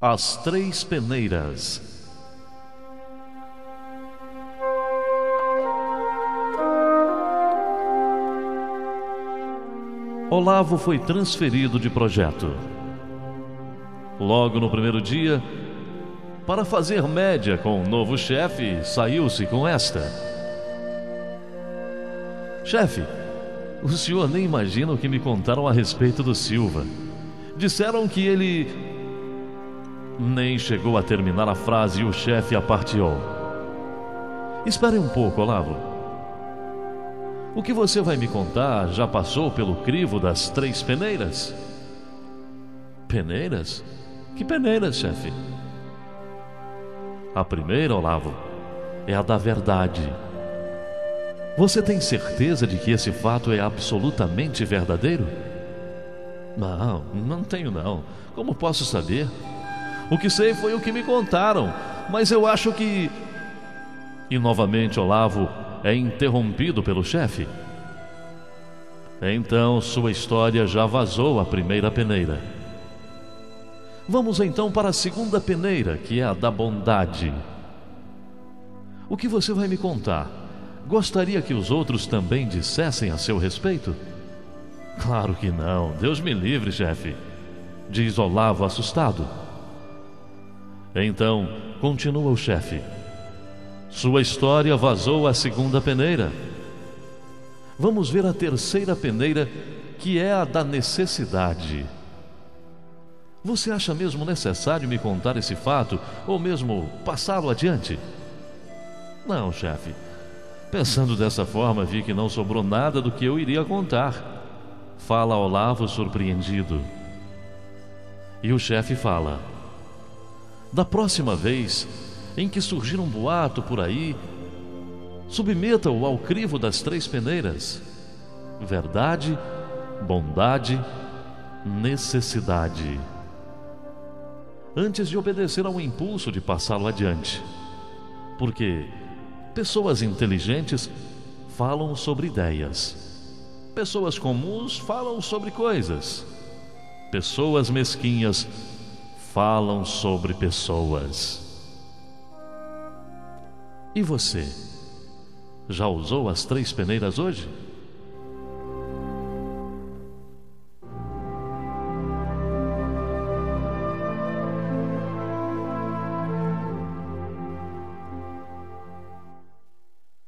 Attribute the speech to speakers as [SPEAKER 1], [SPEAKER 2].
[SPEAKER 1] As Três Peneiras Olavo foi transferido de projeto. Logo no primeiro dia, para fazer média com o novo chefe, saiu-se com esta: Chefe, o senhor nem imagina o que me contaram a respeito do Silva. Disseram que ele. Nem chegou a terminar a frase e o chefe a partiu. Espere um pouco, Olavo. O que você vai me contar já passou pelo crivo das três peneiras? Peneiras? Que peneiras, chefe? A primeira, Olavo, é a da verdade. Você tem certeza de que esse fato é absolutamente verdadeiro? Não, não tenho não. Como posso saber? O que sei foi o que me contaram, mas eu acho que. E novamente Olavo é interrompido pelo chefe. Então sua história já vazou a primeira peneira. Vamos então para a segunda peneira, que é a da bondade. O que você vai me contar? Gostaria que os outros também dissessem a seu respeito? Claro que não, Deus me livre, chefe, diz Olavo assustado. Então, continua o chefe. Sua história vazou à segunda peneira. Vamos ver a terceira peneira, que é a da necessidade. Você acha mesmo necessário me contar esse fato ou mesmo passá-lo adiante? Não, chefe. Pensando dessa forma, vi que não sobrou nada do que eu iria contar. Fala Olavo surpreendido. E o chefe fala: Da próxima vez, em que surgir um boato por aí, submeta-o ao crivo das três peneiras: verdade, bondade, necessidade. Antes de obedecer ao impulso de passá-lo adiante. Porque pessoas inteligentes falam sobre ideias, pessoas comuns falam sobre coisas, pessoas mesquinhas falam sobre pessoas. E você? Já usou as três peneiras hoje?